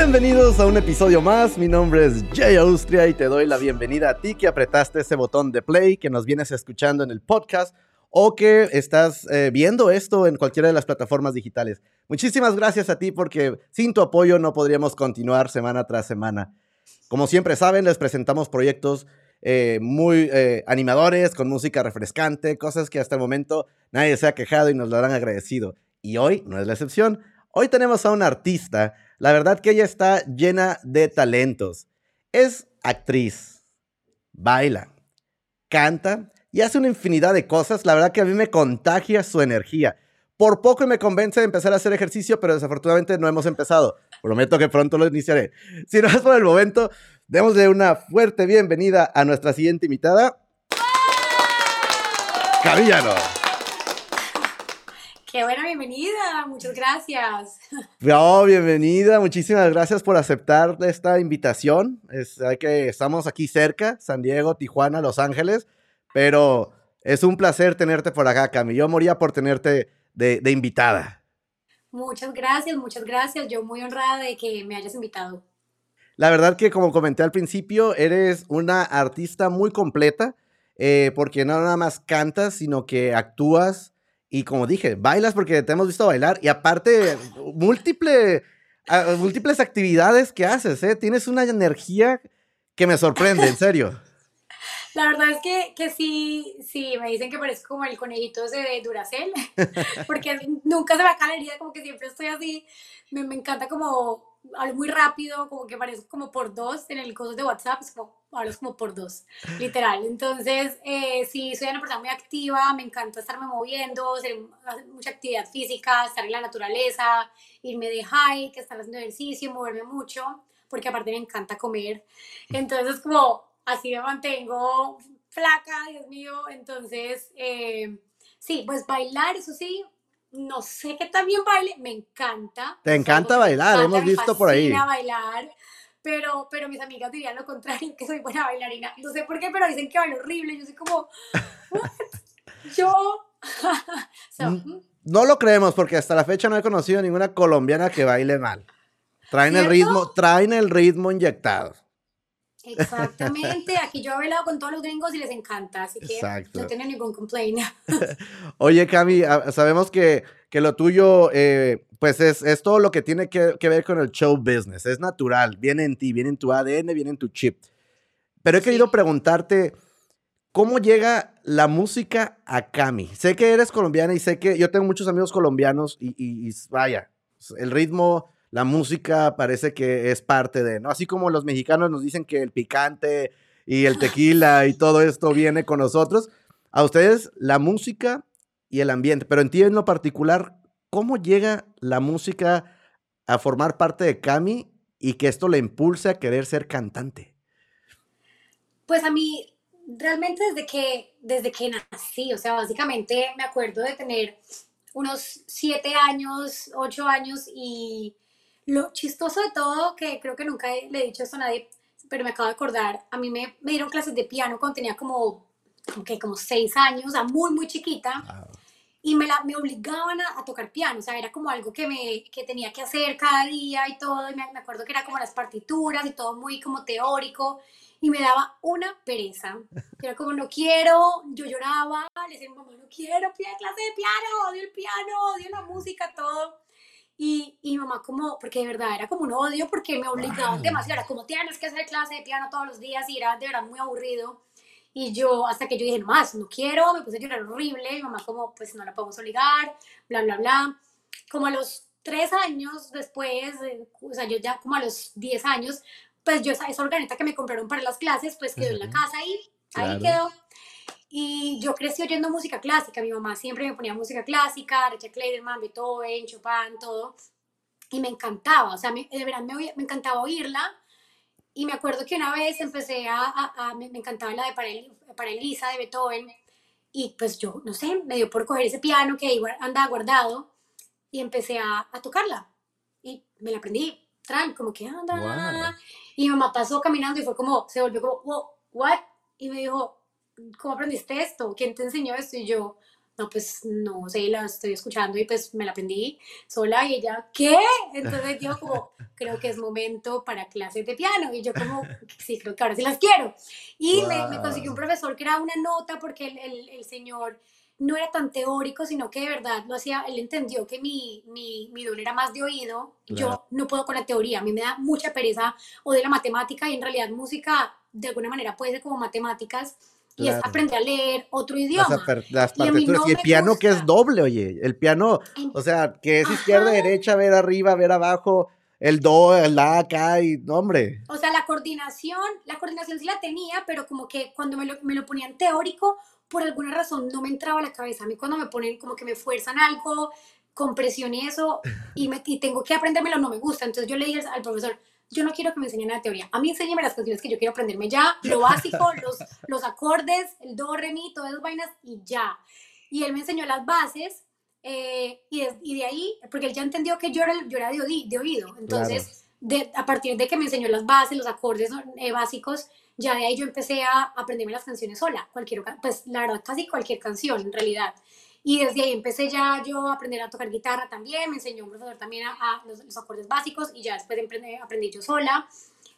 Bienvenidos a un episodio más, mi nombre es Jay Austria y te doy la bienvenida a ti que apretaste ese botón de play, que nos vienes escuchando en el podcast o que estás eh, viendo esto en cualquiera de las plataformas digitales. Muchísimas gracias a ti porque sin tu apoyo no podríamos continuar semana tras semana. Como siempre saben, les presentamos proyectos eh, muy eh, animadores, con música refrescante, cosas que hasta el momento nadie se ha quejado y nos lo han agradecido. Y hoy no es la excepción. Hoy tenemos a una artista, la verdad que ella está llena de talentos. Es actriz, baila, canta y hace una infinidad de cosas. La verdad que a mí me contagia su energía. Por poco me convence de empezar a hacer ejercicio, pero desafortunadamente no hemos empezado. Prometo que pronto lo iniciaré. Si no es por el momento, démosle una fuerte bienvenida a nuestra siguiente invitada. Cabillano. Qué buena bienvenida, muchas gracias. Oh, bienvenida, muchísimas gracias por aceptar esta invitación. Es, que estamos aquí cerca, San Diego, Tijuana, Los Ángeles, pero es un placer tenerte por acá, Cami. Yo moría por tenerte de, invitada. Muchas gracias, muchas gracias. Yo muy honrada de que me hayas invitado. La verdad que como comenté al principio, eres una artista muy completa, eh, porque no nada más cantas, sino que actúas y como dije, bailas porque te hemos visto bailar y aparte múltiple, múltiples actividades que haces, ¿eh? Tienes una energía que me sorprende, en serio. La verdad es que, que sí, sí, me dicen que parezco como el conejito ese de Duracell, porque nunca se me acaba la herida, como que siempre estoy así, me, me encanta como hablo muy rápido, como que parezco como por dos en el coso de WhatsApp, es como, hablo como por dos, literal. Entonces, eh, sí, soy una persona muy activa, me encanta estarme moviendo, hacer, mucha actividad física, estar en la naturaleza, irme de hike, estar haciendo ejercicio, moverme mucho, porque aparte me encanta comer. Entonces, como así me mantengo flaca, Dios mío. Entonces, eh, sí, pues bailar, eso sí, no sé qué también baile, me encanta. Te encanta bailar, hemos visto por ahí. Me bailar, pero, pero mis amigas dirían lo contrario, que soy buena bailarina. No sé por qué, pero dicen que bailo horrible. Yo soy como, yo. Mm, no lo creemos porque hasta la fecha no he conocido ninguna colombiana que baile mal. Traen el ritmo, traen el ritmo inyectado. Exactamente, aquí yo he bailado con todos los gringos y les encanta, así que no tienen ningún complaint. Oye, Cami, ah, sabemos que, que lo tuyo, eh, pues es, es, todo lo que tiene que, que, ver con el show business, es natural, viene en ti, viene en tu ADN, viene en tu chip. Pero he querido preguntarte, ¿cómo llega la música a Cami? Sé que eres colombiana y sé que yo tengo muchos amigos colombianos y, y vaya, el ritmo la música parece que es parte de, ¿no? Así como los mexicanos nos dicen que el picante y el tequila y todo esto viene con nosotros, a ustedes la música y el ambiente, pero en ti en lo particular, ¿cómo llega la música a formar parte de Cami y que esto le impulse a querer ser cantante? Pues a mí, realmente desde que, desde que nací, o sea, básicamente me acuerdo de tener unos siete años, ocho años y lo chistoso de todo, que creo que nunca le he dicho esto a nadie, pero me acabo de acordar, a mí me, me dieron clases de piano cuando tenía como, como, como seis años, o sea, muy, muy chiquita. Y me, la, me obligaban a, tocar piano, o sea, era como algo que, me, que tenía que hacer cada día y todo. Y me, me acuerdo que era como las partituras y todo muy como teórico y me daba una pereza. Era como, no quiero, yo lloraba, le decía mamá, no quiero clase de piano, odio el piano, odio la música, todo. Y, y mamá como, porque de verdad era como un odio porque me obligaban demasiado, era como tienes que hacer clase de piano todos los días y era de verdad muy aburrido. Y yo, hasta que yo dije, no más, no quiero, me puse a llorar horrible, mi mamá como, pues no la podemos obligar, bla, bla, bla. Como a los tres años después, o sea, yo ya como a los diez años, pues yo esa, esa organeta que me compraron para las clases, pues quedó en la casa y ahí quedó. Y yo crecí oyendo música clásica, mi mamá siempre me ponía música clásica, Richard Clayderman, Beethoven, Chopin, todo. Y me encantaba, o sea, de verdad me, me encantaba oírla. Y me acuerdo que una vez empecé a, a, me, encantaba la de para, Elisa de Beethoven. Y pues yo, no sé, me dio por coger ese piano que igual andaba guardado y empecé a, a tocarla. Y me la aprendí, tran, como que anda. Y mi mamá pasó caminando y fue como, se volvió como, what? Y me dijo, ¿cómo aprendiste esto? ¿Quién te enseñó esto? Y yo, no, pues no sé, la estoy escuchando y pues me la aprendí sola y ella, ¿qué? Entonces dijo como, creo que es momento para clases de piano y yo como, sí, creo que ahora sí las quiero. Y me, me, consiguió un profesor que era una nota porque el, el, el, señor no era tan teórico, sino que de verdad lo hacía, él entendió que mi, mi, mi don era más de oído, yo no puedo con la teoría, a mí me da mucha pereza o de la matemática y en realidad música de alguna manera puede ser como matemáticas y es aprender a leer otro idioma. Las, partituras. Y, el piano que es doble, oye. El piano, o sea, que es izquierda, derecha, ver arriba, ver abajo. El do, el la, acá y hombre. O sea, la coordinación, la coordinación sí la tenía, pero como que cuando me lo, me lo ponían teórico, por alguna razón no me entraba a la cabeza. A mí cuando me ponen como que me fuerzan algo, con presión y eso, y, me, y tengo que aprendérmelo, no me gusta. Entonces yo le dije al profesor, yo no quiero que me enseñen la teoría. A mí enséñeme las canciones que yo quiero aprenderme ya, lo básico, los, los acordes, el do, re, mi, todas esas vainas y ya. Y él me enseñó las bases eh, y, de, y, de, ahí, porque él ya entendió que yo era, yo era de, de oído. Entonces, de, a partir de que me enseñó las bases, los acordes eh, básicos, ya de ahí yo empecé a aprenderme las canciones sola. Cualquier, pues la verdad, casi cualquier canción en realidad. Y desde ahí empecé ya yo a aprender a tocar guitarra también, me enseñó un profesor también a, los, acordes básicos y ya después aprendí, aprendí yo sola.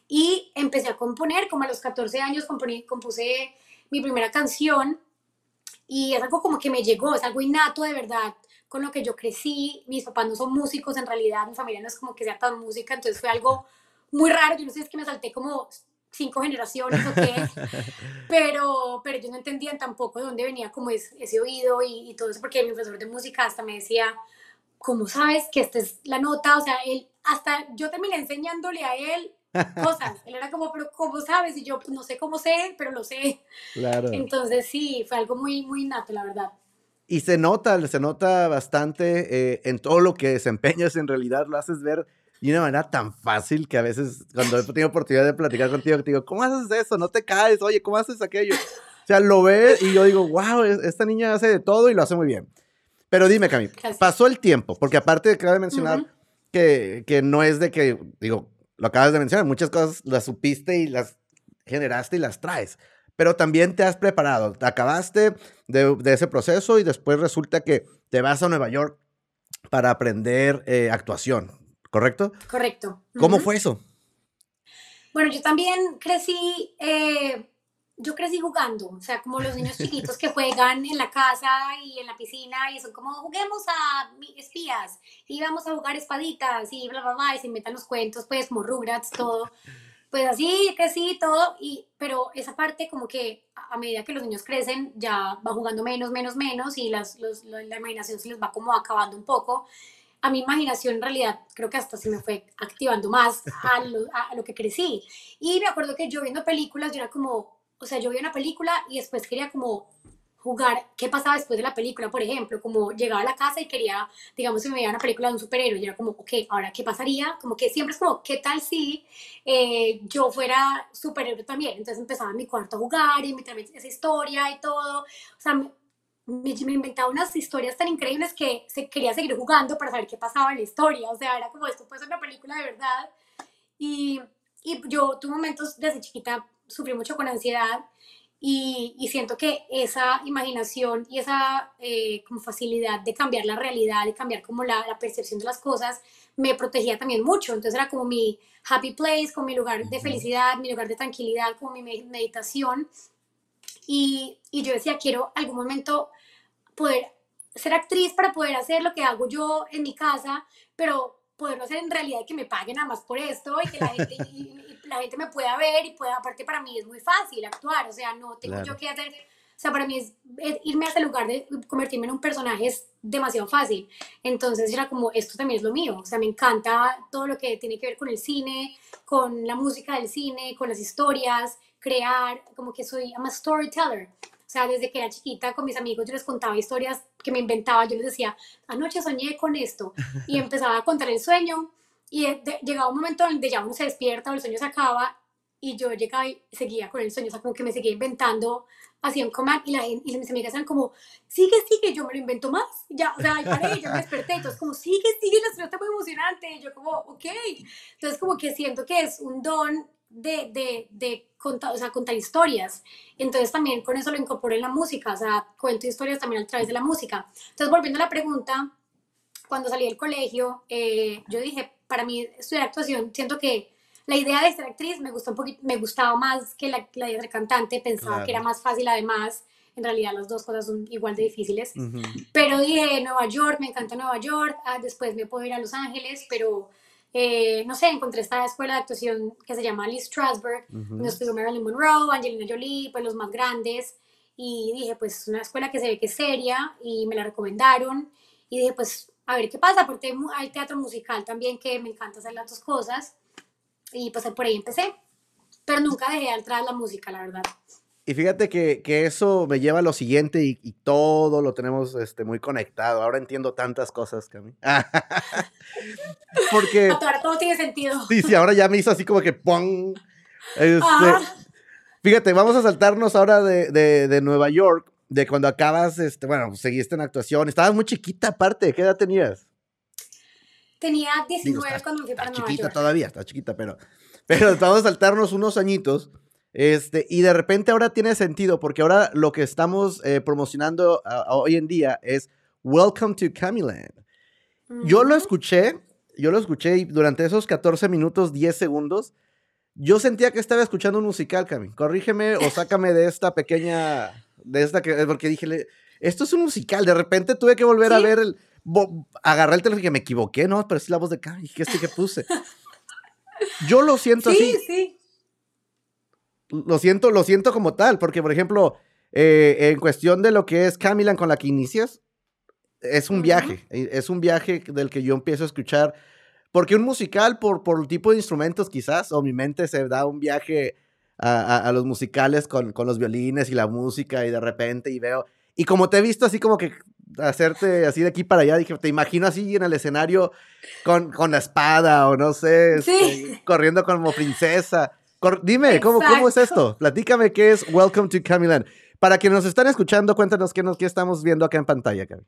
Y empecé a componer, como a los 14 años componí, compuse mi primera canción y es algo como que me llegó, es algo innato de verdad con lo que yo crecí. Mis papás no son músicos en realidad, mi familia no es como que sea tan música, entonces fue algo muy raro. Yo no sé es que me salté como cinco generaciones o qué, pero, pero ellos no entendían tampoco de dónde venía como ese oído y, todo eso, porque mi profesor de música hasta me decía, ¿cómo sabes que esta es la nota? O sea, él, hasta yo terminé enseñándole a él cosas. Él era como, pero ¿cómo sabes? Y yo, pues, no sé cómo sé, pero lo sé. Claro. Entonces sí, fue algo muy, muy innato, la verdad. Y se nota, se nota bastante eh, en todo lo que desempeñas, en realidad lo haces ver de una manera tan fácil que a veces cuando he tenido oportunidad de platicar contigo, te digo, ¿cómo haces eso? No te caes, oye, ¿cómo haces aquello? O sea, lo ves y yo digo, wow, esta niña hace de todo y lo hace muy bien. Pero dime, Cami, pasó el tiempo, porque aparte de de mencionar que, que no es de que, digo, lo acabas de mencionar, muchas cosas las supiste y las generaste y las traes, pero también te has preparado, te acabaste de, de, ese proceso y después resulta que te vas a Nueva York para aprender eh, actuación. ¿Correcto? Correcto. ¿Cómo fue eso? Bueno, yo también crecí, eh, yo crecí jugando, o sea, como los niños chiquitos que juegan en la casa y en la piscina y son como, juguemos a espías y vamos a jugar espaditas y bla, bla, bla, y se inventan los cuentos, pues, como Rugrats, todo. Pues así crecí todo, y, pero esa parte como que a medida que los niños crecen ya va jugando menos, menos, menos y las, la imaginación se les va como acabando un poco a mi imaginación en realidad creo que hasta se me fue activando más a lo, a lo, que crecí. Y me acuerdo que yo viendo películas, yo era como, o sea, yo vi una película y después quería como jugar qué pasaba después de la película, por ejemplo, como llegaba a la casa y quería, digamos, si me veía una película de un superhéroe, yo era como, ok, ahora qué pasaría, como que siempre es como, ¿qué tal si eh, yo fuera superhéroe también? Entonces empezaba en mi cuarto a jugar y me esa historia y todo, o sea, me, inventaba unas historias tan increíbles que se quería seguir jugando para saber qué pasaba en la historia. O sea, era como esto puede ser una película de verdad. Y, y yo tuve momentos desde chiquita, sufrí mucho con ansiedad y, y siento que esa imaginación y esa eh, como facilidad de cambiar la realidad, de cambiar como la, la, percepción de las cosas, me protegía también mucho. Entonces era como mi happy place, como mi lugar de felicidad, mi lugar de tranquilidad, como mi meditación. Y, y yo decía, quiero algún momento poder ser actriz para poder hacer lo que hago yo en mi casa, pero poderlo hacer en realidad y que me paguen nada más por esto y que la gente, la gente me pueda ver y pueda, aparte para mí es muy fácil actuar, o sea, no tengo yo que hacer, o sea, para mí es, irme a ese lugar de convertirme en un personaje es demasiado fácil, entonces era como, esto también es lo mío, o sea, me encanta todo lo que tiene que ver con el cine, con la música del cine, con las historias, crear, como que soy, I'm a storyteller, o sea, desde que era chiquita con mis amigos yo les contaba historias que me inventaba, yo les decía, anoche soñé con esto y empezaba a contar el sueño y llegaba un momento donde ya uno se despierta o el sueño se acaba y yo llegaba y seguía con el sueño, o sea, como que me seguía inventando, hacía un command y, la y mis amigas eran como, sigue, sigue, yo me lo invento más, ya, o sea, paré, yo me desperté, entonces como, sigue, sigue, la historia está muy emocionante, y yo como, ok, entonces como que siento que es un don de, de, de contar, o sea, contar historias. Entonces también con eso lo incorporo en la música, o sea, cuento historias también a través de la música. Entonces, volviendo a la pregunta, cuando salí del colegio, eh, yo dije, para mí estudiar actuación, siento que la idea de ser actriz me, gustó un poquito, me gustaba más que la, la idea de ser cantante, pensaba que era más fácil además. En realidad las dos cosas son igual de difíciles. Pero dije, Nueva York, me encanta Nueva York, ah, después me puedo ir a Los Ángeles, pero eh, no sé, encontré esta escuela de actuación que se llama Lee Strasberg, donde estudió Marilyn Monroe, Angelina Jolie, pues los más grandes, y dije, pues es una escuela que se ve que es seria, y me la recomendaron, y dije, pues a ver qué pasa, porque hay teatro musical también que me encanta hacer las dos cosas, y pues por ahí empecé, pero nunca dejé atrás la música, la verdad. Y fíjate que, que, eso me lleva a lo siguiente y, y, todo lo tenemos este, muy conectado. Ahora entiendo tantas cosas, Cami. Porque... Ahora todo tiene sentido. Sí, sí, ahora ya me hizo así como que ¡pum! Este, fíjate, vamos a saltarnos ahora de, de, de, Nueva York, de cuando acabas, este, bueno, seguiste en actuación. Estabas muy chiquita aparte, ¿qué edad tenías? Tenía 19 Digo, cuando me fui para Nueva chiquita York. todavía, está chiquita, pero, pero vamos a saltarnos unos añitos. Este, y de repente ahora tiene sentido, porque ahora lo que estamos eh, promocionando hoy en día es Welcome to Camiland. Yo lo escuché, yo lo escuché y durante esos 14 minutos, 10 segundos, yo sentía que estaba escuchando un musical, Cami. Corrígeme o sácame de esta pequeña, de esta que, porque dije, esto es un musical. De repente tuve que volver ¿Sí? a ver el, agarré el teléfono y que me equivoqué, ¿no? Pero es la voz de Cami, ¿qué es que puse? Yo lo siento sí, así. Sí, sí lo siento, lo siento como tal, porque por ejemplo, eh, en cuestión de lo que es Camilan con la que inicias, es un uh -huh. viaje, es un viaje del que yo empiezo a escuchar, porque un musical, por, por el tipo de instrumentos quizás, o mi mente se da un viaje a, a, a los musicales con, con, los violines y la música y de repente y veo, y como te he visto así como que hacerte así de aquí para allá, dije, te imagino así en el escenario con, con la espada o no sé, sí. este, corriendo como princesa. Dime, ¿cómo, ¿cómo, es esto? Platícame qué es Welcome to Camiland. Para quienes nos están escuchando, cuéntanos qué, nos, qué estamos viendo acá en pantalla, Cami.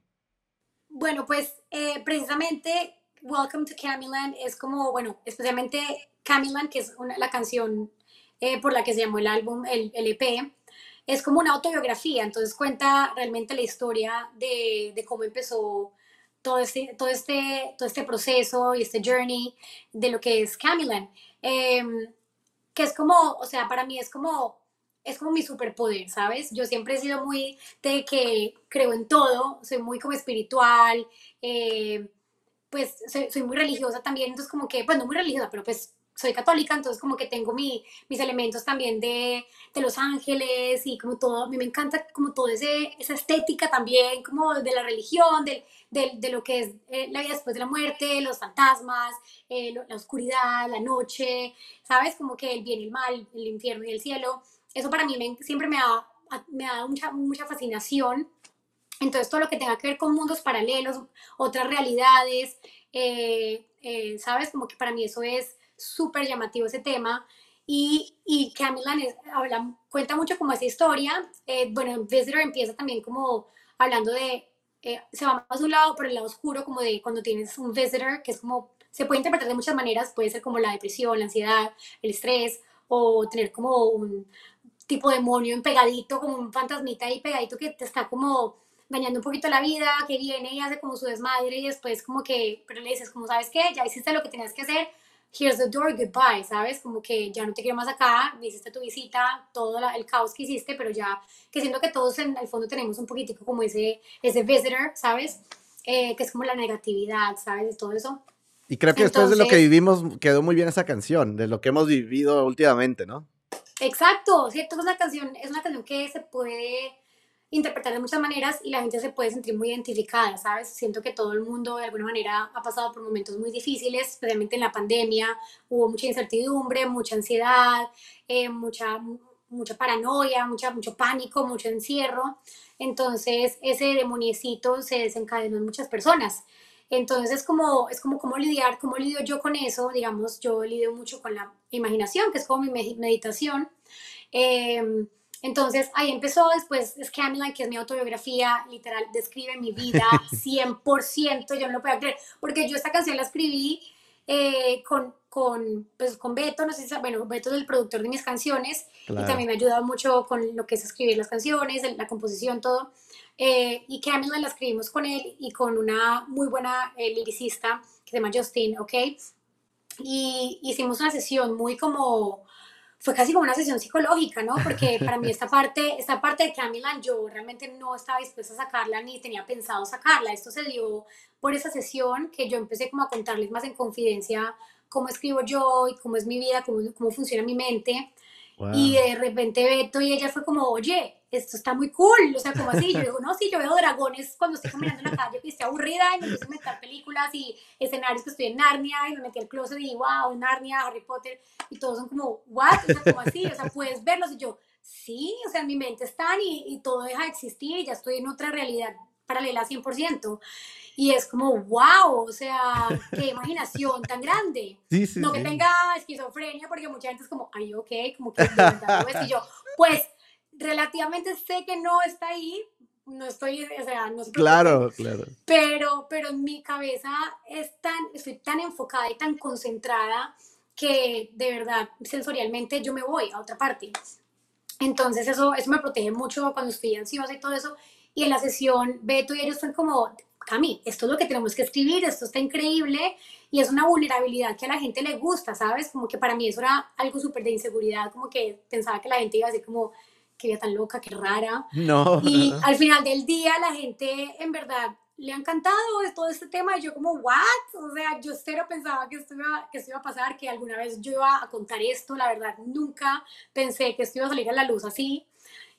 Bueno, pues eh, precisamente Welcome to Camiland es como, bueno, especialmente Camiland, que es una, la canción eh, por la que se llamó el álbum, el, EP, es como una autobiografía, entonces cuenta realmente la historia de, de cómo empezó todo este, todo, este, todo este proceso y este journey de lo que es Camiland. Eh, que es como, o sea, para mí es como, es como mi superpoder, ¿sabes? Yo siempre he sido muy de que creo en todo, soy muy como espiritual, eh, pues soy, soy, muy religiosa también, entonces como que, pues no muy religiosa, pero pues soy católica, entonces como que tengo mi, mis elementos también de, de, Los Ángeles y como todo, a mí me encanta como toda esa estética también, como de la religión, de, de, de lo que es eh, la vida después de la muerte, los fantasmas, eh, la oscuridad, la noche, ¿sabes? Como que el bien y el mal, el infierno y el cielo. Eso para mí me, siempre me ha, me ha dado mucha, mucha fascinación. Entonces todo lo que tenga que ver con mundos paralelos, otras realidades, eh, eh, ¿sabes? Como que para mí eso es súper llamativo ese tema. Y, y Camilan es, habla, cuenta mucho como esa historia. Eh, bueno, Visitor empieza también como hablando de, eh, se va más de un lado por el lado oscuro, como de cuando tienes un visitor, que es como, se puede interpretar de muchas maneras, puede ser como la depresión, la ansiedad, el estrés, o tener como un tipo de demonio pegadito, como un fantasmita ahí pegadito que te está como dañando un poquito la vida, que viene y hace como su desmadre y después como que, pero le dices como, ¿sabes qué? Ya hiciste lo que tenías que hacer, here's the door, goodbye, ¿sabes? Como que ya no te quiero más acá, hiciste tu visita, todo la, el caos que hiciste, pero ya, que siento que todos en el fondo tenemos un poquitico como ese, ese visitor, ¿sabes? Eh, que es como la negatividad, ¿sabes? De todo eso. Y creo que Entonces, después de lo que vivimos quedó muy bien esa canción, de lo que hemos vivido últimamente, ¿no? Exacto, ¿cierto? Es una canción, es una canción que se puede interpretar de muchas maneras y la gente se puede sentir muy identificada, ¿sabes? Siento que todo el mundo de alguna manera ha pasado por momentos muy difíciles, especialmente en la pandemia, hubo mucha incertidumbre, mucha ansiedad, eh, mucha, mucha paranoia, mucha, mucho pánico, mucho encierro. Entonces ese demoniecito se desencadenó en muchas personas. Entonces es como, es como cómo lidiar, cómo lidio yo con eso, digamos, yo lidio mucho con la imaginación, que es como mi meditación. Eh, entonces ahí empezó, después Scanline, que es mi autobiografía, literal, describe mi vida 100%, yo no lo puedo creer, porque yo esta canción la escribí eh, con, con, pues, con Beto, no sé si, bueno, Beto es el productor de mis canciones y también me ha ayudado mucho con lo que es escribir las canciones, la composición, todo. Eh, y Camila la escribimos con él y con una muy buena eh, liricista que se llama Justin, ¿ok? Y hicimos una sesión muy como, fue casi como una sesión psicológica, ¿no? Porque para mí esta parte, esta parte de Camila yo realmente no estaba dispuesta a sacarla ni tenía pensado sacarla. Esto se dio por esa sesión que yo empecé como a contarles más en confidencia cómo escribo yo y cómo es mi vida, cómo, cómo funciona mi mente. Y de repente Beto y ella fue como, oye, esto está muy cool, o sea, como así, yo digo, no, sí, yo veo dragones cuando estoy caminando en la calle, que estoy aburrida y me empiezo a inventar películas y escenarios que estoy en Narnia y me metí al closet y wow, Narnia, Harry Potter, y todos son como, what, o sea, como así, o sea, puedes verlos. Y yo, sí, o sea, en mi mente están y, y todo deja de existir y ya estoy en otra realidad paralela 100%. Y es como, wow, o sea, qué imaginación tan grande. no que tenga esquizofrenia, porque mucha gente es como, ay, ok, como que y yo, pues relativamente sé que no está ahí, no estoy, o sea, no Claro, claro. Pero, pero en mi cabeza es tan, estoy tan enfocada y tan concentrada que de verdad, sensorialmente yo me voy a otra parte. Entonces eso, eso me protege mucho cuando estoy ansiosa y todo eso. Y en la sesión, Beto y ellos están como, Cami, esto es lo que tenemos que escribir, esto está increíble y es una vulnerabilidad que a la gente le gusta, ¿sabes? Como que para mí eso era algo súper de inseguridad, como que pensaba que la gente iba a decir como, qué vida tan loca, qué rara. No. Y al final del día la gente en verdad le ha encantado todo este tema y yo como, ¿what? O sea, yo cero pensaba que esto, iba, que esto iba a pasar, que alguna vez yo iba a contar esto, la verdad, nunca pensé que esto iba a salir a la luz así.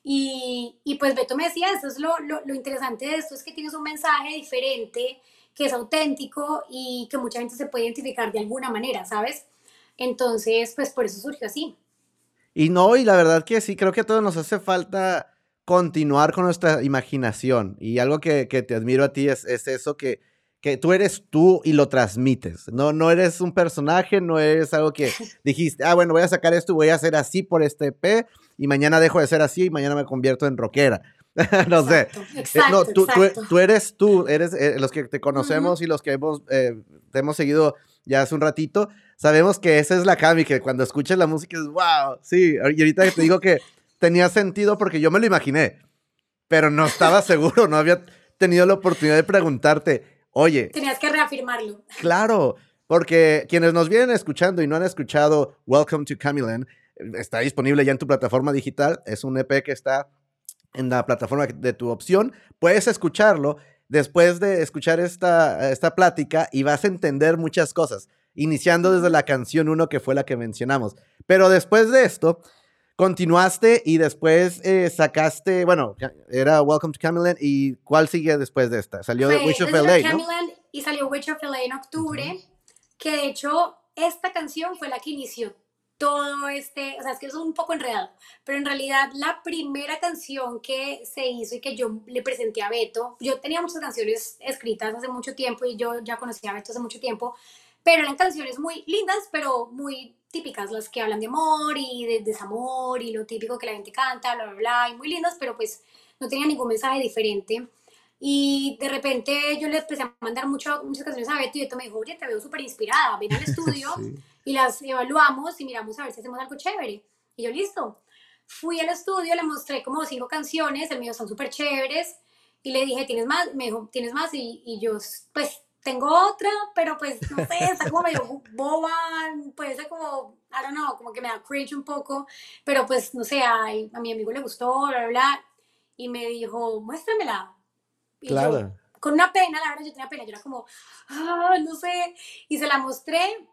Y, y pues Beto me decía, eso es lo, lo, lo interesante de esto, es que tienes un mensaje diferente, que es auténtico y que mucha gente se puede identificar de alguna manera, ¿sabes? Entonces, pues por eso surgió así. Y no, y la verdad que sí, creo que a todos nos hace falta continuar con nuestra imaginación. Y algo que, que te admiro a ti es, es eso que, que tú eres tú y lo transmites. No, no eres un personaje, no eres algo que dijiste, ah, bueno, voy a sacar esto y voy a hacer así por este P y mañana dejo de ser así y mañana me convierto en rockera. no sé. Exacto, no, tú, tú, eres tú, eres eh, los que te conocemos y los que hemos, eh, te hemos seguido ya hace un ratito, sabemos que esa es la Cami, que cuando escuchas la música es wow, sí, y ahorita te digo que tenía sentido porque yo me lo imaginé, pero no estaba seguro, no había tenido la oportunidad de preguntarte, oye. Tenías que reafirmarlo. Claro, porque quienes nos vienen escuchando y no han escuchado Welcome to Camiland, está disponible ya en tu plataforma digital, es un EP que está en la plataforma de tu opción, puedes escucharlo después de escuchar esta, esta plática y vas a entender muchas cosas, iniciando desde la canción 1 que fue la que mencionamos. Pero después de esto, continuaste y después eh, sacaste, bueno, era Welcome to Camelot y ¿cuál sigue después de esta? Salió de Witch of LA, ¿no? y salió Witch of LA en octubre, que de hecho esta canción fue la que inició todo este, o sea, es que es un poco enredado, pero en realidad la primera canción que se hizo y que yo le presenté a Beto, yo tenía muchas canciones escritas hace mucho tiempo y yo ya conocía a Beto hace mucho tiempo, pero eran canciones muy lindas, pero muy típicas, las que hablan de amor y de desamor y lo típico que la gente canta, bla, bla, bla, y muy lindas, pero pues no tenía ningún mensaje diferente. Y de repente yo le empecé a mandar mucho, muchas canciones a Beto y Beto me dijo, oye, te veo súper inspirada, ven al estudio y las evaluamos y miramos a ver si hacemos algo chévere. Y yo, listo. Fui al estudio, le mostré como cinco canciones, el mío son súper chéveres, y le dije, ¿tienes más? Me dijo, ¿tienes más? Y, y yo, pues, tengo otra, pero pues, no sé, está como medio boba, puede ser como, I don't know, como que me da cringe un poco, pero pues, no sé, a, a mi amigo le gustó, bla, bla, bla, y me dijo, muéstramela. Y claro. Yo, con una pena, la verdad, yo tenía pena, yo era como, ah, no sé, y se la mostré,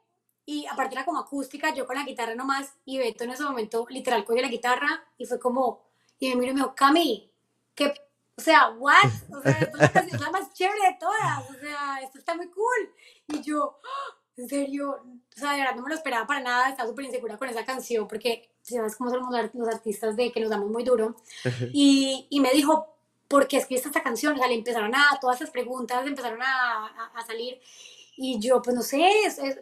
y aparte era como acústica, yo con la guitarra nomás, y Beto en ese momento literal cogió la guitarra y fue como, y me miró y me dijo, Cami, que, o sea, what? O sea, es la canción la más chévere de todas, o sea, esto está muy cool. Y yo, ¡Ah! en serio, o sea, de verdad no me lo esperaba para nada, estaba súper insegura con esa canción, porque sabes cómo somos los artistas de que nos damos muy duro. Y, y me dijo, ¿por qué escribiste esta canción? O sea, le empezaron a, todas esas preguntas empezaron a, a, a salir. Y yo, pues no sé,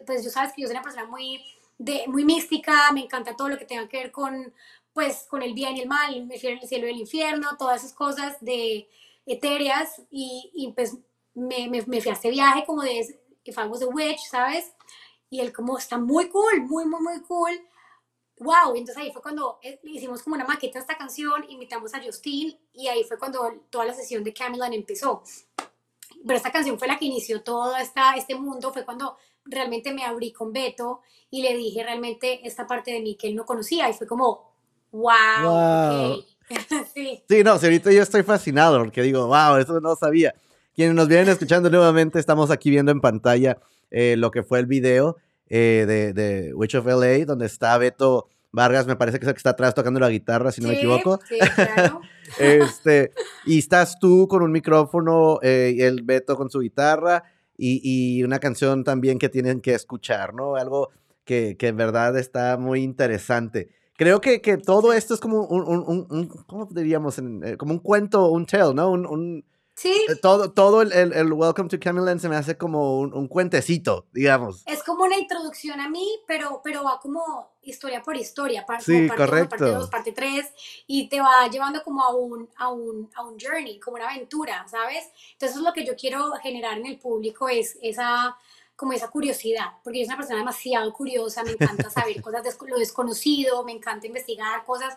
pues yo sabes que yo soy una persona muy, de, muy mística, me encanta todo lo que tenga que ver con, pues, con el bien y el mal, el cielo y el infierno, todas esas cosas de etéreas. Y, y pues me, me, me, fui a este viaje como de If I was a witch, ¿sabes? y él como está muy cool, muy, muy, muy cool. Wow, entonces ahí fue cuando eh, hicimos como una maqueta a esta canción, invitamos a Justin y ahí fue cuando toda la sesión de Camelan empezó. Pero esta canción fue la que inició todo esta, este mundo, fue cuando realmente me abrí con Beto y le dije realmente esta parte de mí que él no conocía y fue como, wow, wow. sí. sí, no, ahorita yo estoy fascinado porque digo, wow, eso no sabía. Quienes nos vienen escuchando nuevamente, estamos aquí viendo en pantalla eh, lo que fue el video eh, de, de, Witch of LA, donde está Beto Vargas, me parece que es el que está atrás tocando la guitarra, si no me equivoco. Sí, claro. este, y estás tú con un micrófono, eh, y el Beto con su guitarra, y, y, una canción también que tienen que escuchar, ¿no? Algo que, que en verdad está muy interesante. Creo que, que todo esto es como un, un, un, ¿cómo diríamos? como un cuento, un tale, ¿no? Un, Sí. Eh, todo, todo el, el, Welcome to Camelot se me hace como un, cuentecito, digamos. Es como una introducción a mí, pero, pero va como historia por historia, parte, sí, parte correcto. parte 2, parte 3, y te va llevando como a un, a, un, a un journey, como una aventura, ¿sabes? Entonces lo que yo quiero generar en el público es esa como esa curiosidad, porque yo soy una persona demasiado curiosa, me encanta saber cosas de lo desconocido, me encanta investigar cosas,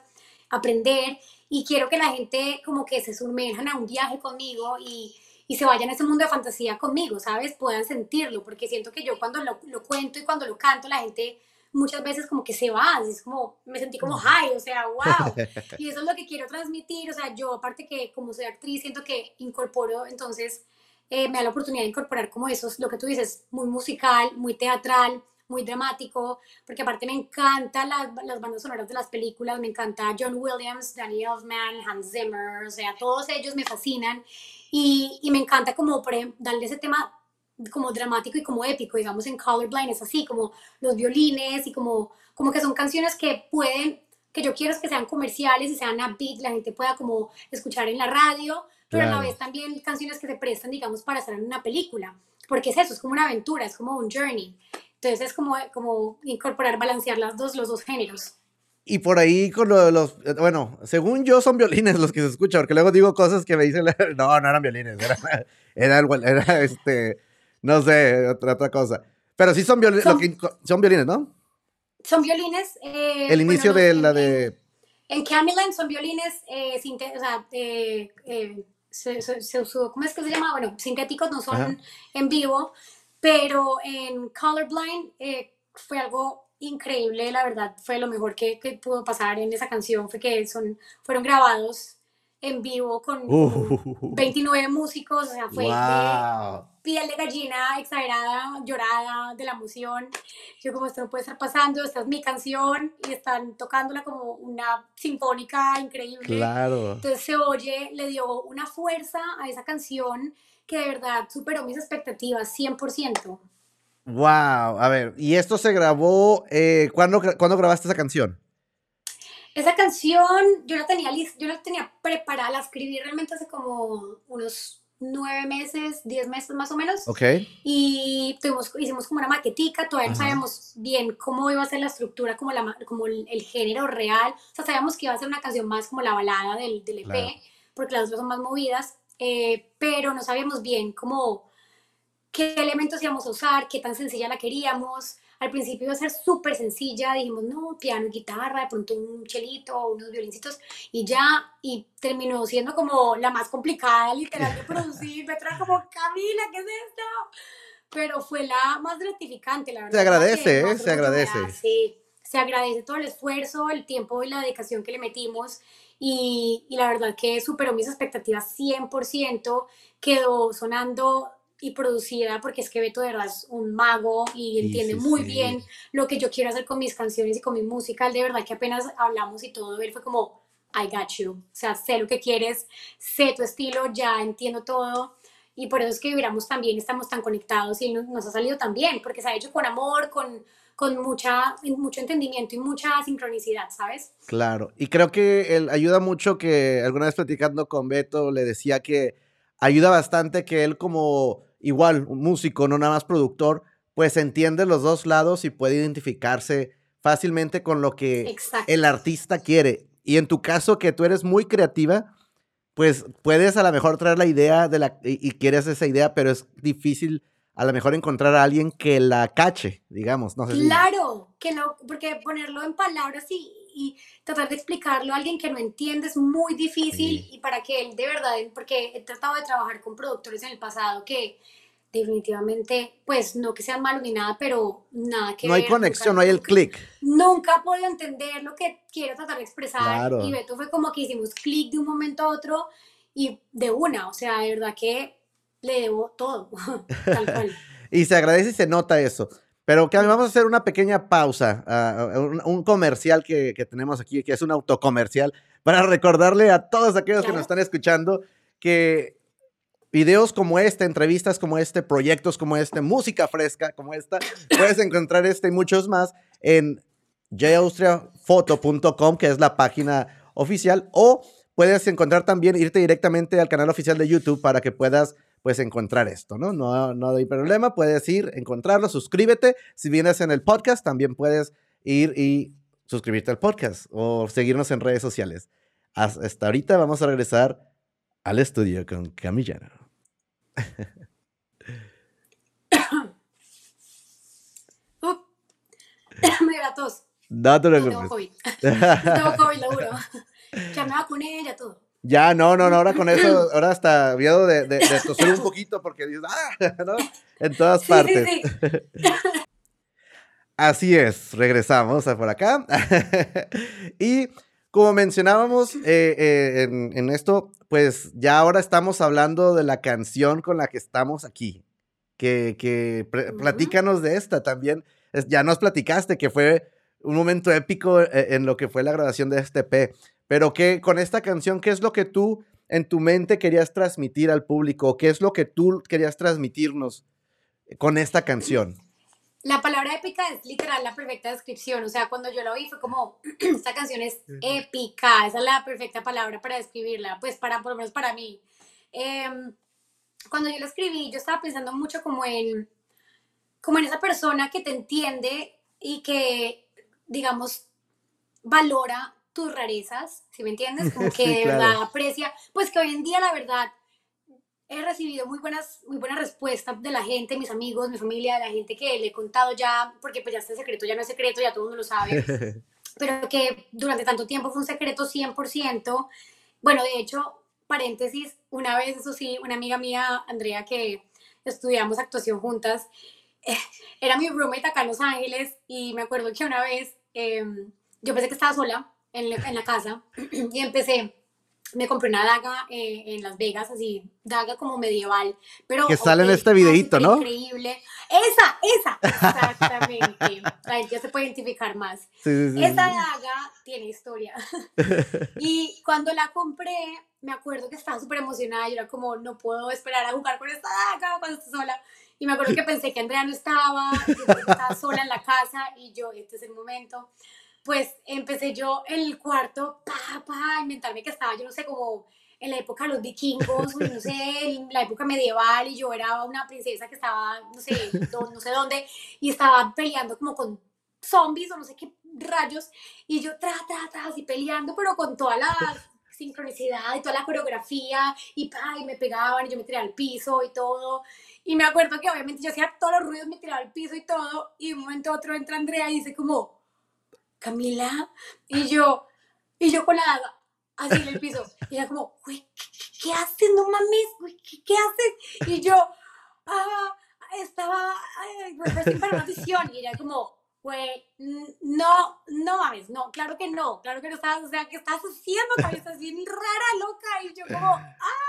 aprender, y quiero que la gente como que se sumerjan a un viaje conmigo y, y se vayan a ese mundo de fantasía conmigo, ¿sabes? Puedan sentirlo, porque siento que yo cuando lo, lo cuento y cuando lo canto, la gente muchas veces como que se va, es como, me sentí como high, o sea, wow. Y eso es lo que quiero transmitir, o sea, yo aparte que como soy actriz, siento que incorporo, entonces eh, me da la oportunidad de incorporar como eso, lo que tú dices, muy musical, muy teatral, muy dramático, porque aparte me encantan las, las, bandas sonoras de las películas, me encanta John Williams, Danny Elfman, Hans Zimmer, o sea, todos ellos me fascinan y, y me encanta como darle ese tema como dramático y como épico, digamos en Colorblind es así, como los violines y como, como que son canciones que pueden, que yo quiero que sean comerciales y sean a beat, la gente pueda como escuchar en la radio, pero a la vez también canciones que se prestan, digamos, para estar en una película, porque es eso, es como una aventura, es como un journey. Entonces es como, como incorporar, balancear las dos, los dos géneros. Y por ahí con lo de los, eh, bueno, según yo son violines los que se escuchan, porque luego digo cosas que me dicen, no, no eran violines, era, era, era este, no sé, otra, otra cosa. Pero sí son, violines, son, son violines, ¿no? Son violines. Eh, El inicio de la de... En Camelot son violines, eh, o sea, eh, se, se, se, ¿cómo es que se llama? Bueno, sintéticos no son en vivo, pero en Colorblind eh, fue algo increíble, la verdad, fue lo mejor que, que, pudo pasar en esa canción, fue que son, fueron grabados en vivo con, 29 uh. músicos, o sea, fue de piel de gallina, exagerada, llorada de la emoción. Yo como esto no puede estar pasando, esta es mi canción y están tocándola como una sinfónica increíble. Claro. Entonces se oye, le dio una fuerza a esa canción que de verdad superó mis expectativas 100%. Wow, a ver, ¿y esto se grabó? Eh, ¿cuándo, ¿Cuándo grabaste esa canción? Esa canción yo la tenía lista, yo la tenía preparada, la escribí realmente hace como unos nueve meses, diez meses más o menos. Ok. Y tuvimos, hicimos como una maquetica, todavía no sabíamos bien cómo iba a ser la estructura, como, la, como el, género real. O sea, sabíamos que iba a ser una canción más como la balada del, del EP, porque las otras son más movidas. Eh, pero no sabíamos bien cómo, qué elementos íbamos a usar, qué tan sencilla la queríamos. Al principio iba a ser súper sencilla, dijimos, no, piano, guitarra, de pronto un chelito, unos violincitos, y ya, y terminó siendo como la más complicada, literal, de producir. Me trajo como, Camila, ¿qué es esto? Pero fue la más gratificante, la verdad. Se agradece, ¿eh? Se agradece. Sí, se agradece todo el esfuerzo, el tiempo y la dedicación que le metimos y, la verdad que superó mis expectativas 100%, quedó sonando y producida porque es que Beto de verdad es un mago y entiende muy bien lo que yo quiero hacer con mis canciones y con mi música. de verdad que apenas hablamos y todo, él fue como, I got you. O sea, sé lo que quieres, sé tu estilo, ya entiendo todo. Y por eso es que vibramos también, estamos tan conectados y nos ha salido tan bien, porque se ha hecho con amor, con, con mucha, mucho entendimiento y mucha sincronicidad, ¿sabes? Claro, y creo que él ayuda mucho que alguna vez platicando con Beto le decía que ayuda bastante que él como igual un músico, no nada más productor, pues entiende los dos lados y puede identificarse fácilmente con lo que el artista quiere. Y en tu caso, que tú eres muy creativa, pues puedes a lo mejor traer la idea de la, y, y quieres esa idea, pero es difícil a lo mejor encontrar a alguien que la cache, digamos. No sé claro, que no, porque ponerlo en palabras y, y, tratar de explicarlo a alguien que no entiende es muy difícil y para que él de verdad, porque he tratado de trabajar con productores en el pasado que definitivamente, pues no que sean malos ni nada, pero nada que No hay conexión, no hay el clic. Nunca puedo entender lo que quiero tratar de expresar y Beto fue como que hicimos clic de un momento a otro y de una, o sea, de verdad que le debo todo, tal cual. y se agradece y se nota eso. Pero que vamos a hacer una pequeña pausa, uh, un, comercial que, que, tenemos aquí, que es un autocomercial, para recordarle a todos aquellos que nos están escuchando que videos como este, entrevistas como este, proyectos como este, música fresca como esta, puedes encontrar este y muchos más en jaustriafoto.com, que es la página oficial, o puedes encontrar también, irte directamente al canal oficial de YouTube para que puedas pues encontrar esto, ¿no? No, no hay problema, puedes ir, encontrarlo, suscríbete. Si vienes en el podcast, también puedes ir y suscribirte al podcast o seguirnos en redes sociales. Hasta ahorita vamos a regresar al estudio con Camillano. uh, me tos. No te Tengo COVID. Tengo COVID, lo juro. Ya me vacuné, ya todo. Ya, no, no, no, ahora con eso, ahora hasta miedo de, de, toser un poquito porque dices, ah, ¿no? En todas partes. Así es, regresamos a por acá. y como mencionábamos eh, eh, en, esto, pues ya ahora estamos hablando de la canción con la que estamos aquí. Que, que platícanos de esta también. ya nos platicaste que fue un momento épico eh, en lo que fue la grabación de este P. Pero que con esta canción, ¿qué es lo que tú en tu mente querías transmitir al público? ¿Qué es lo que tú querías transmitirnos con esta canción? La palabra épica es literal la perfecta descripción. O sea, cuando yo la oí fue como, esta canción es épica. Esa es la perfecta palabra para describirla. Pues para, por lo menos para mí. Em, cuando yo la escribí, yo estaba pensando mucho como en, como en esa persona que te entiende y que, digamos, valora tus rarezas, ¿sí me entiendes? Como que de verdad aprecia, pues que hoy en día la verdad he recibido muy buenas, muy buenas respuestas de la gente, mis amigos, mi familia, de la gente que le he contado ya, porque pues ya este secreto ya no es secreto, ya todo el mundo lo sabe, pero que durante tanto tiempo fue un secreto 100%. Bueno, de hecho, paréntesis, una vez, eso sí, una amiga mía, Andrea, que estudiamos actuación juntas, era mi roommate acá en Los Ángeles y me acuerdo que una vez em, yo pensé que estaba sola en, en la casa y empecé me compré una daga eh, en Las Vegas, así, daga como medieval. Pero, que sale en este videito, ¿no? Increíble. Esa, esa, exactamente. Ya se puede identificar más. Sí, sí, esa daga tiene historia. y cuando la compré, me acuerdo que estaba súper emocionada. Yo era como, no puedo esperar a jugar con esta daga cuando esté sola. Y me acuerdo que pensé que Andrea no estaba, que estaba sola en la casa y yo, este es el momento pues empecé yo en el cuarto, pa, pa, inventarme que estaba, yo no sé, como en la época de los vikingos, no sé, en la época medieval, y yo era una princesa que estaba, no sé, no sé dónde, y estaba peleando como con zombies o no sé qué rayos, y yo tra, tra, tra, así peleando, pero con toda la sincronicidad y toda la coreografía, y pa, y me pegaban, y yo me tiraba al piso y todo, y me acuerdo que obviamente yo hacía todos los ruidos, me tiraba al piso y todo, y de un momento a otro entra Andrea y dice como, Camila, y yo, y yo con la daga, así en el piso, y ella como, güey, ¿qué, haces? No mames, güey, ¿qué, haces? Y yo, ah, estaba, ay, sin permisión, y ella como, güey, no, no mames, no, claro que no, claro que no estás, o sea, ¿qué estás haciendo? Estás bien rara, loca, y yo como, ah,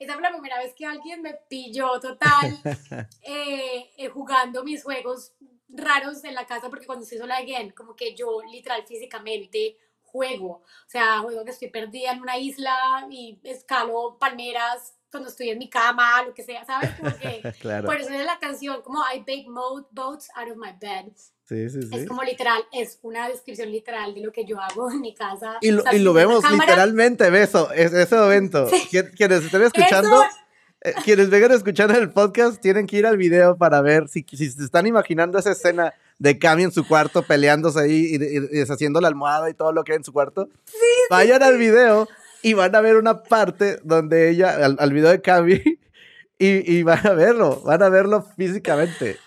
esa fue la primera vez que alguien me pilló total eh, eh, jugando mis juegos raros en la casa porque cuando estoy sola again, como que yo literal físicamente juego, o sea, juego que estoy perdida en una isla y escalo palmeras cuando estoy en mi cama, lo que sea, ¿sabes? claro. por eso es la canción como I bake boats out of my bed. Sí, sí, sí. Es como literal, es una descripción literal de lo que yo hago en mi casa. Y lo, y lo vemos literalmente, beso, es, ese momento. Quienes estén escuchando, eh, quienes vengan escuchando el podcast tienen que ir al video para ver si, si se están imaginando esa escena de Cami en su cuarto peleándose ahí y, deshaciendo la almohada y todo lo que hay en su cuarto. Vayan al video y van a ver una parte donde ella, al, video de Cami, y, y van a verlo, van a verlo físicamente.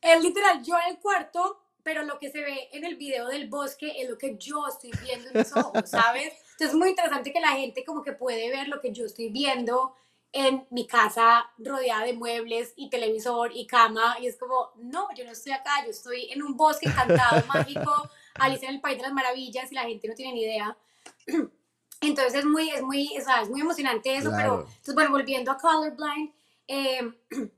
Es literal, yo en el cuarto, pero lo que se ve en el video del bosque es lo que yo estoy viendo en mis ojos, ¿sabes? Entonces es muy interesante que la gente como que puede ver lo que yo estoy viendo en mi casa rodeada de muebles y televisor y cama y es como, no, yo no estoy acá, yo estoy en un bosque encantado, mágico, Alicia en el País de las Maravillas y la gente no tiene ni idea. Entonces es muy, es muy, es muy emocionante eso, pero entonces bueno, volviendo a Colorblind, eh,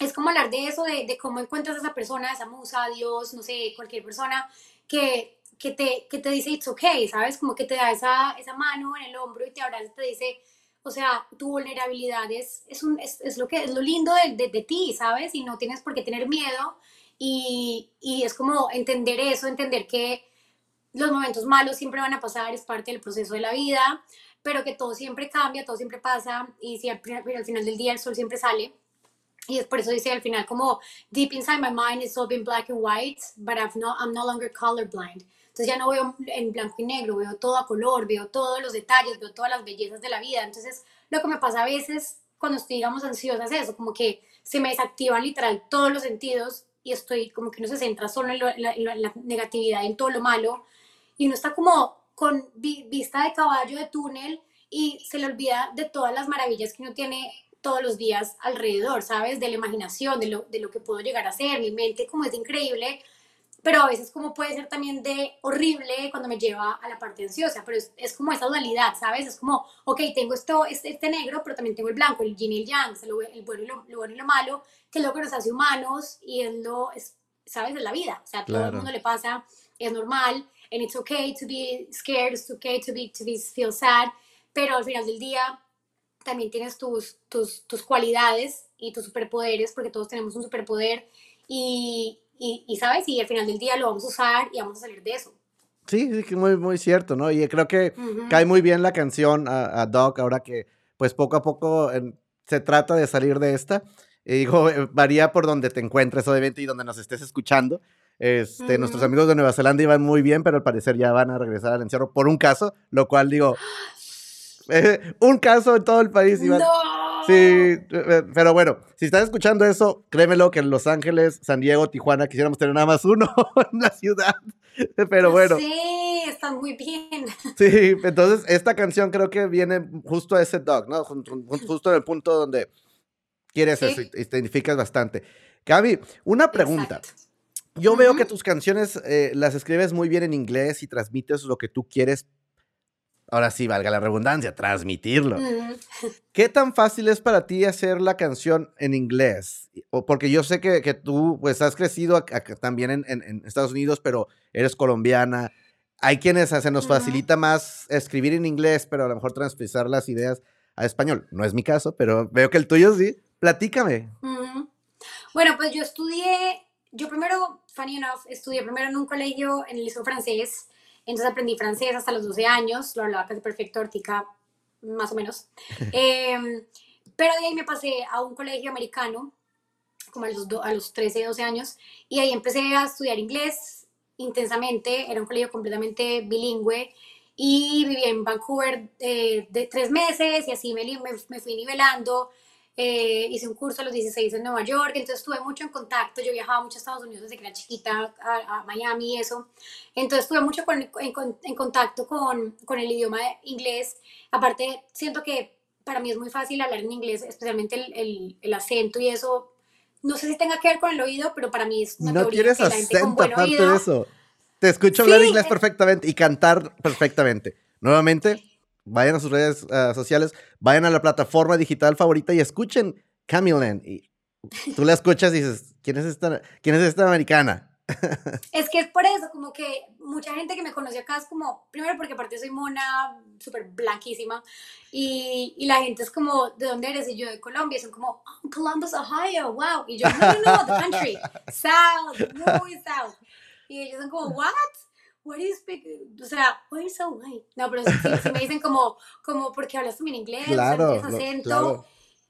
es como hablar de eso, de, de, cómo encuentras a esa persona, esa musa, Dios, no sé, cualquier persona que, que, te, que te dice it's okay, ¿sabes? Como que te da esa, esa mano en el hombro y te abraza y te dice, o sea, tu vulnerabilidad es, es, un, es, es lo, que, es lo lindo de, de, de, ti, ¿sabes? Y no tienes por qué tener miedo y, y es como entender eso, entender que los momentos malos siempre van a pasar, es parte del proceso de la vida, pero que todo siempre cambia, todo siempre pasa y al, al final del día el sol siempre sale y es por eso dice al final como, deep inside my mind it's all been black and white, but I've no, I'm no longer colorblind. Entonces ya no veo en blanco y negro, veo todo a color, veo todos los detalles, veo todas las bellezas de la vida. Entonces lo que me pasa a veces cuando estoy, digamos, ansiosa es eso, como que se me desactivan literal todos los sentidos y estoy como que uno se centra solo en, lo, en, la, en la, negatividad, en todo lo malo, y uno está como con vista de caballo de túnel y se le olvida de todas las maravillas que uno tiene todos los días alrededor, ¿sabes? De la imaginación, de lo, de lo que puedo llegar a ser, mi mente como es increíble, pero a veces como puede ser también de horrible cuando me lleva a la parte ansiosa, pero es, es como esa dualidad, ¿sabes? Es como, ok, tengo esto, este, este negro, pero también tengo el blanco, el yin y el yang, el, bueno, y lo, lo, bueno y lo malo, que es lo que nos hace humanos y es lo, es, ¿sabes? Es la vida, o sea, a todo el mundo le pasa, es normal, and it's okay to be scared, it's okay to, be, to be, feel sad, pero al final del día también tienes tus, tus, tus cualidades y tus superpoderes, porque todos tenemos un superpoder y, y, y, ¿sabes? Y al final del día lo vamos a usar y vamos a salir de eso. Sí, sí, muy, muy cierto, ¿no? Y creo que uh -huh. cae muy bien la canción a, a, Doc ahora que, pues, poco a poco se trata de salir de esta. Y digo, eh, varía por donde te encuentres, obviamente, y donde nos estés escuchando. Este, uh -huh. Nuestros amigos de Nueva Zelanda iban muy bien, pero al parecer ya van a regresar al encierro por un caso, lo cual digo, un caso en todo el país. Iván. No. Sí, eh, pero bueno, si estás escuchando eso, créemelo que en Los Ángeles, San Diego, Tijuana, quisiéramos tener nada más uno en la ciudad. Pero bueno. Sí, están muy bien. Sí, entonces esta canción creo que viene justo a ese dog, ¿no? Justo en el punto donde quieres sí. eso y te identificas bastante. Gaby, una pregunta. Exacto. Yo uh -huh. veo que tus canciones eh, las escribes muy bien en inglés y transmites lo que tú quieres, ahora sí, valga la redundancia, transmitirlo. Mm. ¿Qué tan fácil es para ti hacer la canción en inglés? Porque yo sé que, que tú, pues, has crecido acá, también en, en, en, Estados Unidos, pero eres colombiana. Hay quienes se nos facilita mm. más escribir en inglés, pero a lo mejor transpisar las ideas a español. No es mi caso, pero veo que el tuyo sí. Platícame. Mm. Bueno, pues yo estudié, yo primero, funny enough, estudié primero en un colegio en el liceo francés entonces aprendí francés hasta los 12 años, lo hablaba casi perfecto, Ortica, más o menos. eh, pero de ahí me pasé a un colegio americano, como a los, a los 13, 12 años, y ahí empecé a estudiar inglés intensamente, era un colegio completamente bilingüe, y viví en Vancouver eh, de tres meses, y así me, me, me fui nivelando, eh, hice un curso a los 16 en Nueva York, entonces estuve mucho en contacto, yo viajaba mucho a Estados Unidos desde que era chiquita, a, a Miami y eso, entonces estuve mucho con, en, en, contacto con, con el idioma inglés, aparte siento que para mí es muy fácil hablar en inglés, especialmente el, el, el acento y eso, no sé si tenga que ver con el oído, pero para mí es una No tienes acento aparte de eso. Te escucho hablar sí, inglés perfectamente y cantar perfectamente. Nuevamente, vayan a sus redes uh, sociales, vayan a la plataforma digital favorita y escuchen Camilan. Y tú la escuchas y dices, ¿quién es esta, quién es esta americana? es que es por eso, como que mucha gente que me conoce acá es como, primero porque aparte soy mona, súper blanquísima, y, y, la gente es como, ¿de dónde eres? Y yo de Colombia, y son como, oh, Columbus, Ohio, wow. Y yo, no, no, no, the country, south, muy south. Y ellos son como, what? What is big? O sea, why are so white? No, pero sí, sí, me dicen como, como, porque hablas también inglés? Claro, o sea, acento. Claro.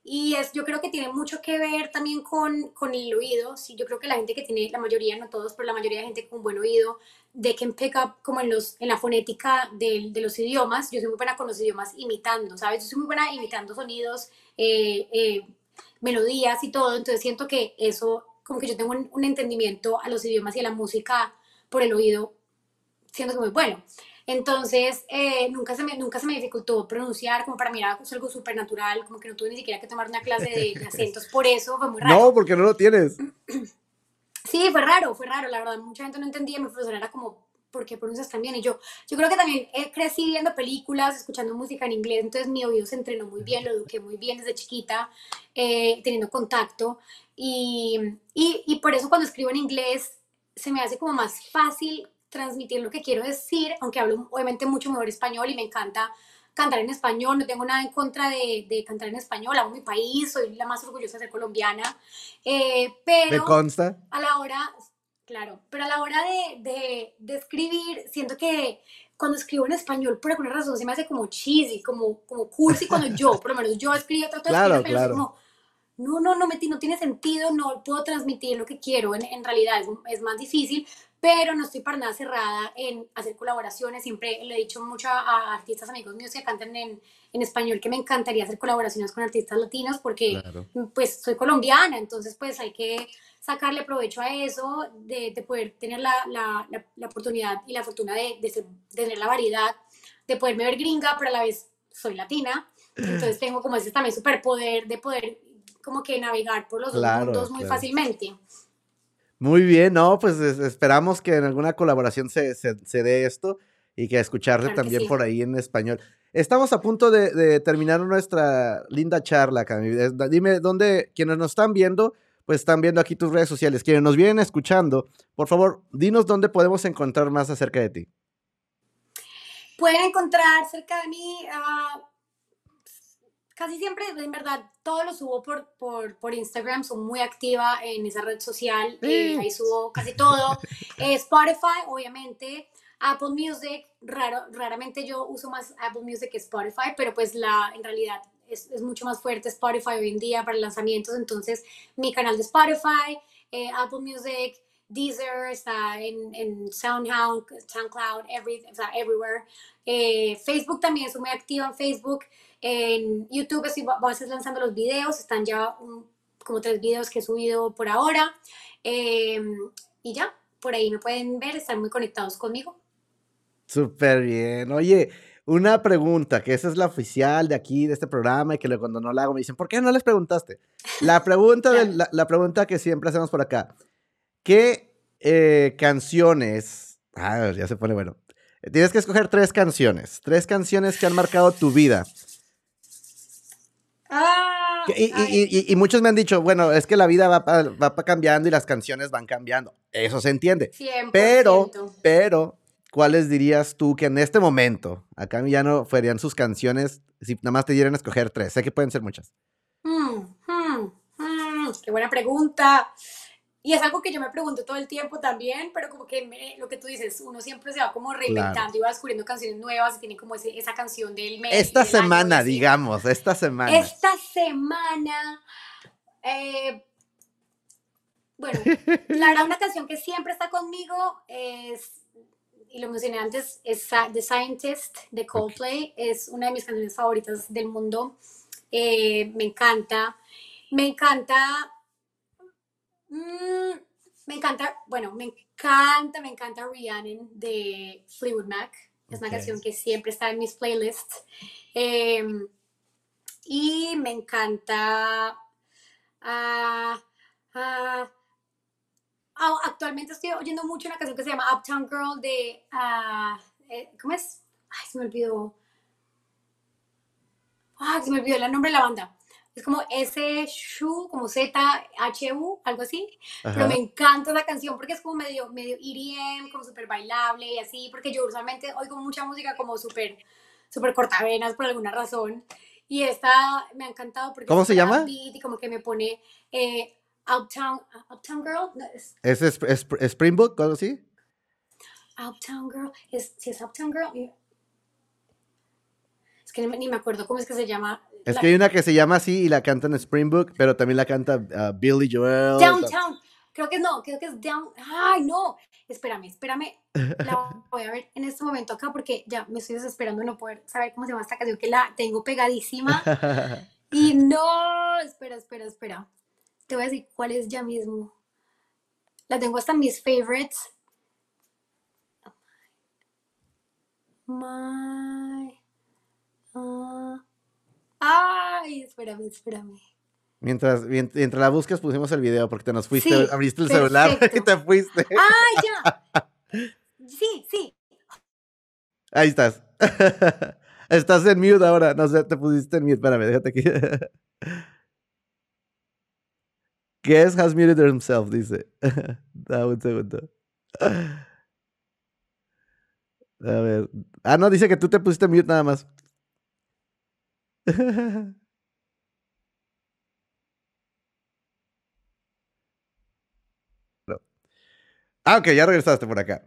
Y es, yo creo que tiene mucho que ver también con, con el oído. Sí, yo creo que la gente que tiene, la mayoría, no todos, pero la mayoría de gente con buen oído, de que pick up como en, los, en la fonética de, de, los idiomas. Yo soy muy buena con los idiomas imitando, ¿sabes? Yo soy muy buena imitando sonidos, eh, eh, melodías y todo, entonces siento que eso, como que yo tengo un, un entendimiento a los idiomas y a la música por el oído, siento que muy bueno. Entonces, eh, nunca, se me, nunca se me dificultó pronunciar, como para mí era algo súper natural, como que no tuve ni siquiera que tomar una clase de, de, acentos, por eso fue muy raro. No, porque no lo tienes. Sí, fue raro, fue raro, la verdad, mucha gente no entendía, mi profesora era como, ¿por qué pronuncias tan bien? Y yo, yo creo que también eh, crecí viendo películas, escuchando música en inglés, entonces mi oído se entrenó muy bien, lo eduqué muy bien desde chiquita, eh, teniendo contacto, y, y, y por eso cuando escribo en inglés se me hace como más fácil transmitir lo que quiero decir, aunque hablo obviamente mucho mejor español y me encanta cantar en español, no tengo nada en contra de, de cantar en español, amo mi país, soy la más orgullosa de ser colombiana, eh, pero... ¿Me consta? A la hora, claro, pero a la hora de, de, de, escribir, siento que cuando escribo en español, por alguna razón, se me hace como cheesy, como, como cursi, cuando yo, por lo menos yo escribo, trato de claro, escribir, claro. como, no, no, no, no tiene sentido, no puedo transmitir lo que quiero, en, en realidad es, es más difícil, pero no estoy para nada cerrada en hacer colaboraciones. Siempre le he dicho mucho a artistas amigos míos que cantan en, en español que me encantaría hacer colaboraciones con artistas latinos porque Claro. pues soy colombiana, entonces pues hay que sacarle provecho a eso, de, de poder tener la, la, la, la oportunidad y la fortuna de, de, ser- de tener la variedad, de poderme ver gringa, pero a la vez soy latina. Entonces tengo como ese también superpoder de poder como que navegar por los dos Claro, mundos muy claro. fácilmente. Muy bien, no, pues es- esperamos que en alguna colaboración se, se, se dé esto y que Claro que también sí. por ahí en español. Estamos a punto de, de terminar nuestra linda charla, Cami. Dime, ¿dónde quienes nos están viendo? Pues están viendo aquí tus redes sociales. Quienes nos vienen escuchando, por favor, dinos dónde podemos encontrar más acerca de ti. Pueden encontrar cerca de mí, ah, casi siempre, en verdad, todo lo subo por, por, por Instagram, soy muy activa en esa red social, eh, ahí subo casi todo. Eh, Spotify, obviamente, Apple Music, raro, raramente yo uso más Apple Music que Spotify, pero pues la, en realidad es, es mucho más fuerte Spotify hoy en día para lanzamientos, entonces mi canal de Spotify, eh, Apple Music, Deezer, está en, en SoundHound, SoundCloud, every, o sea, everywhere. Eh, Facebook también, soy muy activa en Facebook. En YouTube estoy a veces lanzando los videos, están ya un- como tres videos que he subido por ahora. Eh, y ya, por ahí me pueden ver, están muy conectados conmigo. Súper bien. Oye, una pregunta, que esa es la oficial de aquí, de este programa, y que luego cuando no la hago me dicen, ¿por qué no les preguntaste? La pregunta, de- Claro. la, la pregunta que siempre hacemos por acá, ¿qué eh, canciones? Ah, ya se pone bueno. Tienes que escoger tres canciones, tres canciones que han marcado tu vida. Y, y- ay, y- y muchos me han dicho, bueno, es que la vida va, pa- va pa cambiando y las canciones van cambiando. Eso se entiende. 100%. Pero, pero, ¿cuáles dirías tú que en este momento, acá ya no fueran sus canciones, si nada más te dieran a escoger tres? Sé que pueden ser muchas. Hmm, hmm, hmm, qué buena pregunta. Y es algo que yo me pregunto todo el tiempo también, pero como que me- lo que tú dices, uno siempre se va como reinventando y va descubriendo canciones nuevas y tiene como ese- esa canción del mes. Esta del semana, digamos, esta semana. Esta semana, eh, bueno, la verdad una canción que siempre está conmigo es, y lo mencioné antes, es The Scientist de Coldplay. Es una de mis canciones favoritas del mundo. Eh, me encanta. Me encanta. Mm, me encanta, bueno, me encanta, me encanta Rhiannon de Fleetwood Mac. Es una canción que siempre está en mis playlists. Em, y me encanta. ah, ah, actualmente estoy oyendo mucho una canción que se llama Uptown Girl de. eh, ¿Cómo es? Ay, se me olvidó. Ay, se me olvidó el nombre de la banda. Es como S-Shu, como Z-H-U, algo así. Pero me encanta la canción porque es como medio, medio EDM, como súper bailable y así, porque yo usualmente oigo mucha música como súper, súper cortavenas por alguna razón. Y esta me ha encantado porque ¿Cómo se llama? y como que me pone eh, Uptown, Uptown Girl, no, es ¿Es, es, es- Springbok o algo así? Uptown Girl, es, si es Uptown Girl, es que ni me acuerdo cómo es que se llama. Es la- que hay una que se llama así y la cantan Springbok, pero también la canta ah, Billy Joel. Downtown. Creo que no, creo que es Down. Ay, no. Espérame, espérame. La voy a ver en este momento acá porque ya me estoy desesperando de no poder saber cómo se llama esta canción que la tengo pegadísima. Y no, espera, espera, espera. Te voy a decir cuál es ya mismo. La tengo hasta mis favorites. My. ah, ay, espérame, espérame. Mientras, mient- mientras la buscas pusimos el video porque te nos fuiste, Sí, abriste el celular y te fuiste. ¡Ah, ya! Sí, sí. Ahí estás. estás en mute ahora. No sé, te pusiste en mute. Espérame, déjate aquí. Guess has muted himself, dice. Dame un segundo. A ver. Ah, no, dice que tú te pusiste mute nada más. No. Ah, ok, ya regresaste por acá.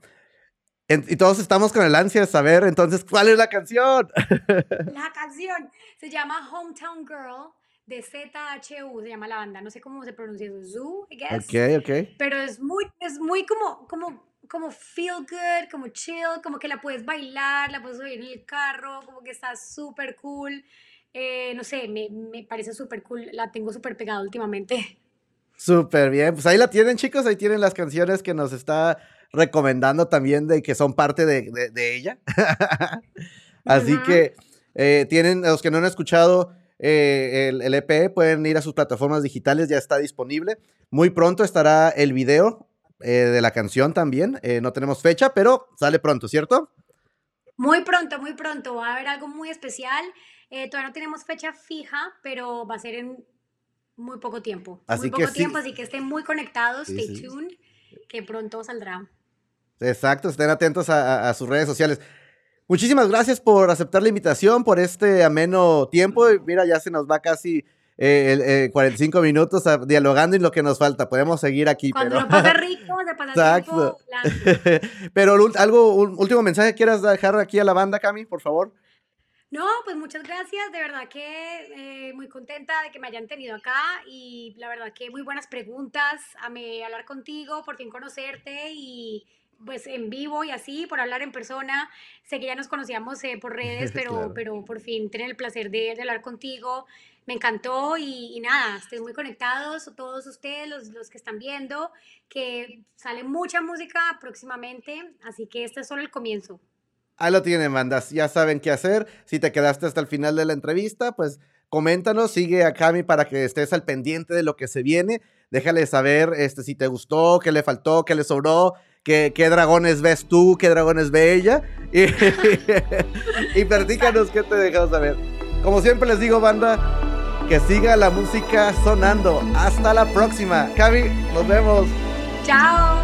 En- y todos estamos con el ansia de saber, entonces, ¿cuál es la canción? La canción se llama Hometown Girl de ZHU, se llama la banda. No sé cómo se pronuncia eso. Zoo, I guess. ok, ok. Pero es muy, es muy como, como, como feel good, como chill, como que la puedes bailar, la puedes oír en el carro, como que está súper cool. Eh, no sé, me, me parece súper cool. La tengo súper pegada últimamente. Súper bien. Pues ahí la tienen, chicos. Ahí tienen las canciones que nos está recomendando también de que son parte de, de- de ella. Así que eh, tienen, los que no han escuchado eh, el, el EP, pueden ir a sus plataformas digitales, ya está disponible. Muy pronto estará el video eh, de la canción también. No tenemos fecha, pero sale pronto, ¿cierto? Muy pronto, muy pronto. Va a haber algo muy especial. Eh, todavía no tenemos fecha fija, pero va a ser en muy poco tiempo. Así muy que poco sí. tiempo, así que estén muy conectados, Sí, stay sí. tuned, que pronto saldrá. Exacto, estén atentos a, a- a sus redes sociales. Muchísimas gracias por aceptar la invitación, por este ameno tiempo. Mira, ya se nos va casi eh, el- eh, 45 minutos a- dialogando y lo que nos falta. Podemos seguir aquí, Cuando pero... lo pasa rico, se pasa Exacto. tiempo. pero algo, un último mensaje que quieras dejar aquí a la banda, Cami, por favor. No, pues muchas gracias, de verdad que eh, muy contenta de que me hayan tenido acá y la verdad que muy buenas preguntas, amé hablar contigo, por fin conocerte y pues en vivo y así, por hablar en persona, sé que ya nos conocíamos eh, por redes, pero, Claro. pero por fin tener el placer de, de hablar contigo, me encantó y, y nada, estén muy conectados, todos ustedes, los, los que están viendo, que sale mucha música próximamente, así que este es solo el comienzo. Ahí lo tienen, bandas. Ya saben qué hacer. Si te quedaste hasta el final de la entrevista, pues coméntanos, sigue a Cami para que estés al pendiente de lo que se viene. Déjale saber este, si te gustó, qué le faltó, qué le sobró, qué, qué dragones ves tú, qué dragones ve ella. Y, y platícanos qué te dejamos saber. Como siempre les digo, banda, que siga la música sonando. Hasta la próxima. Cami, nos vemos. Chao.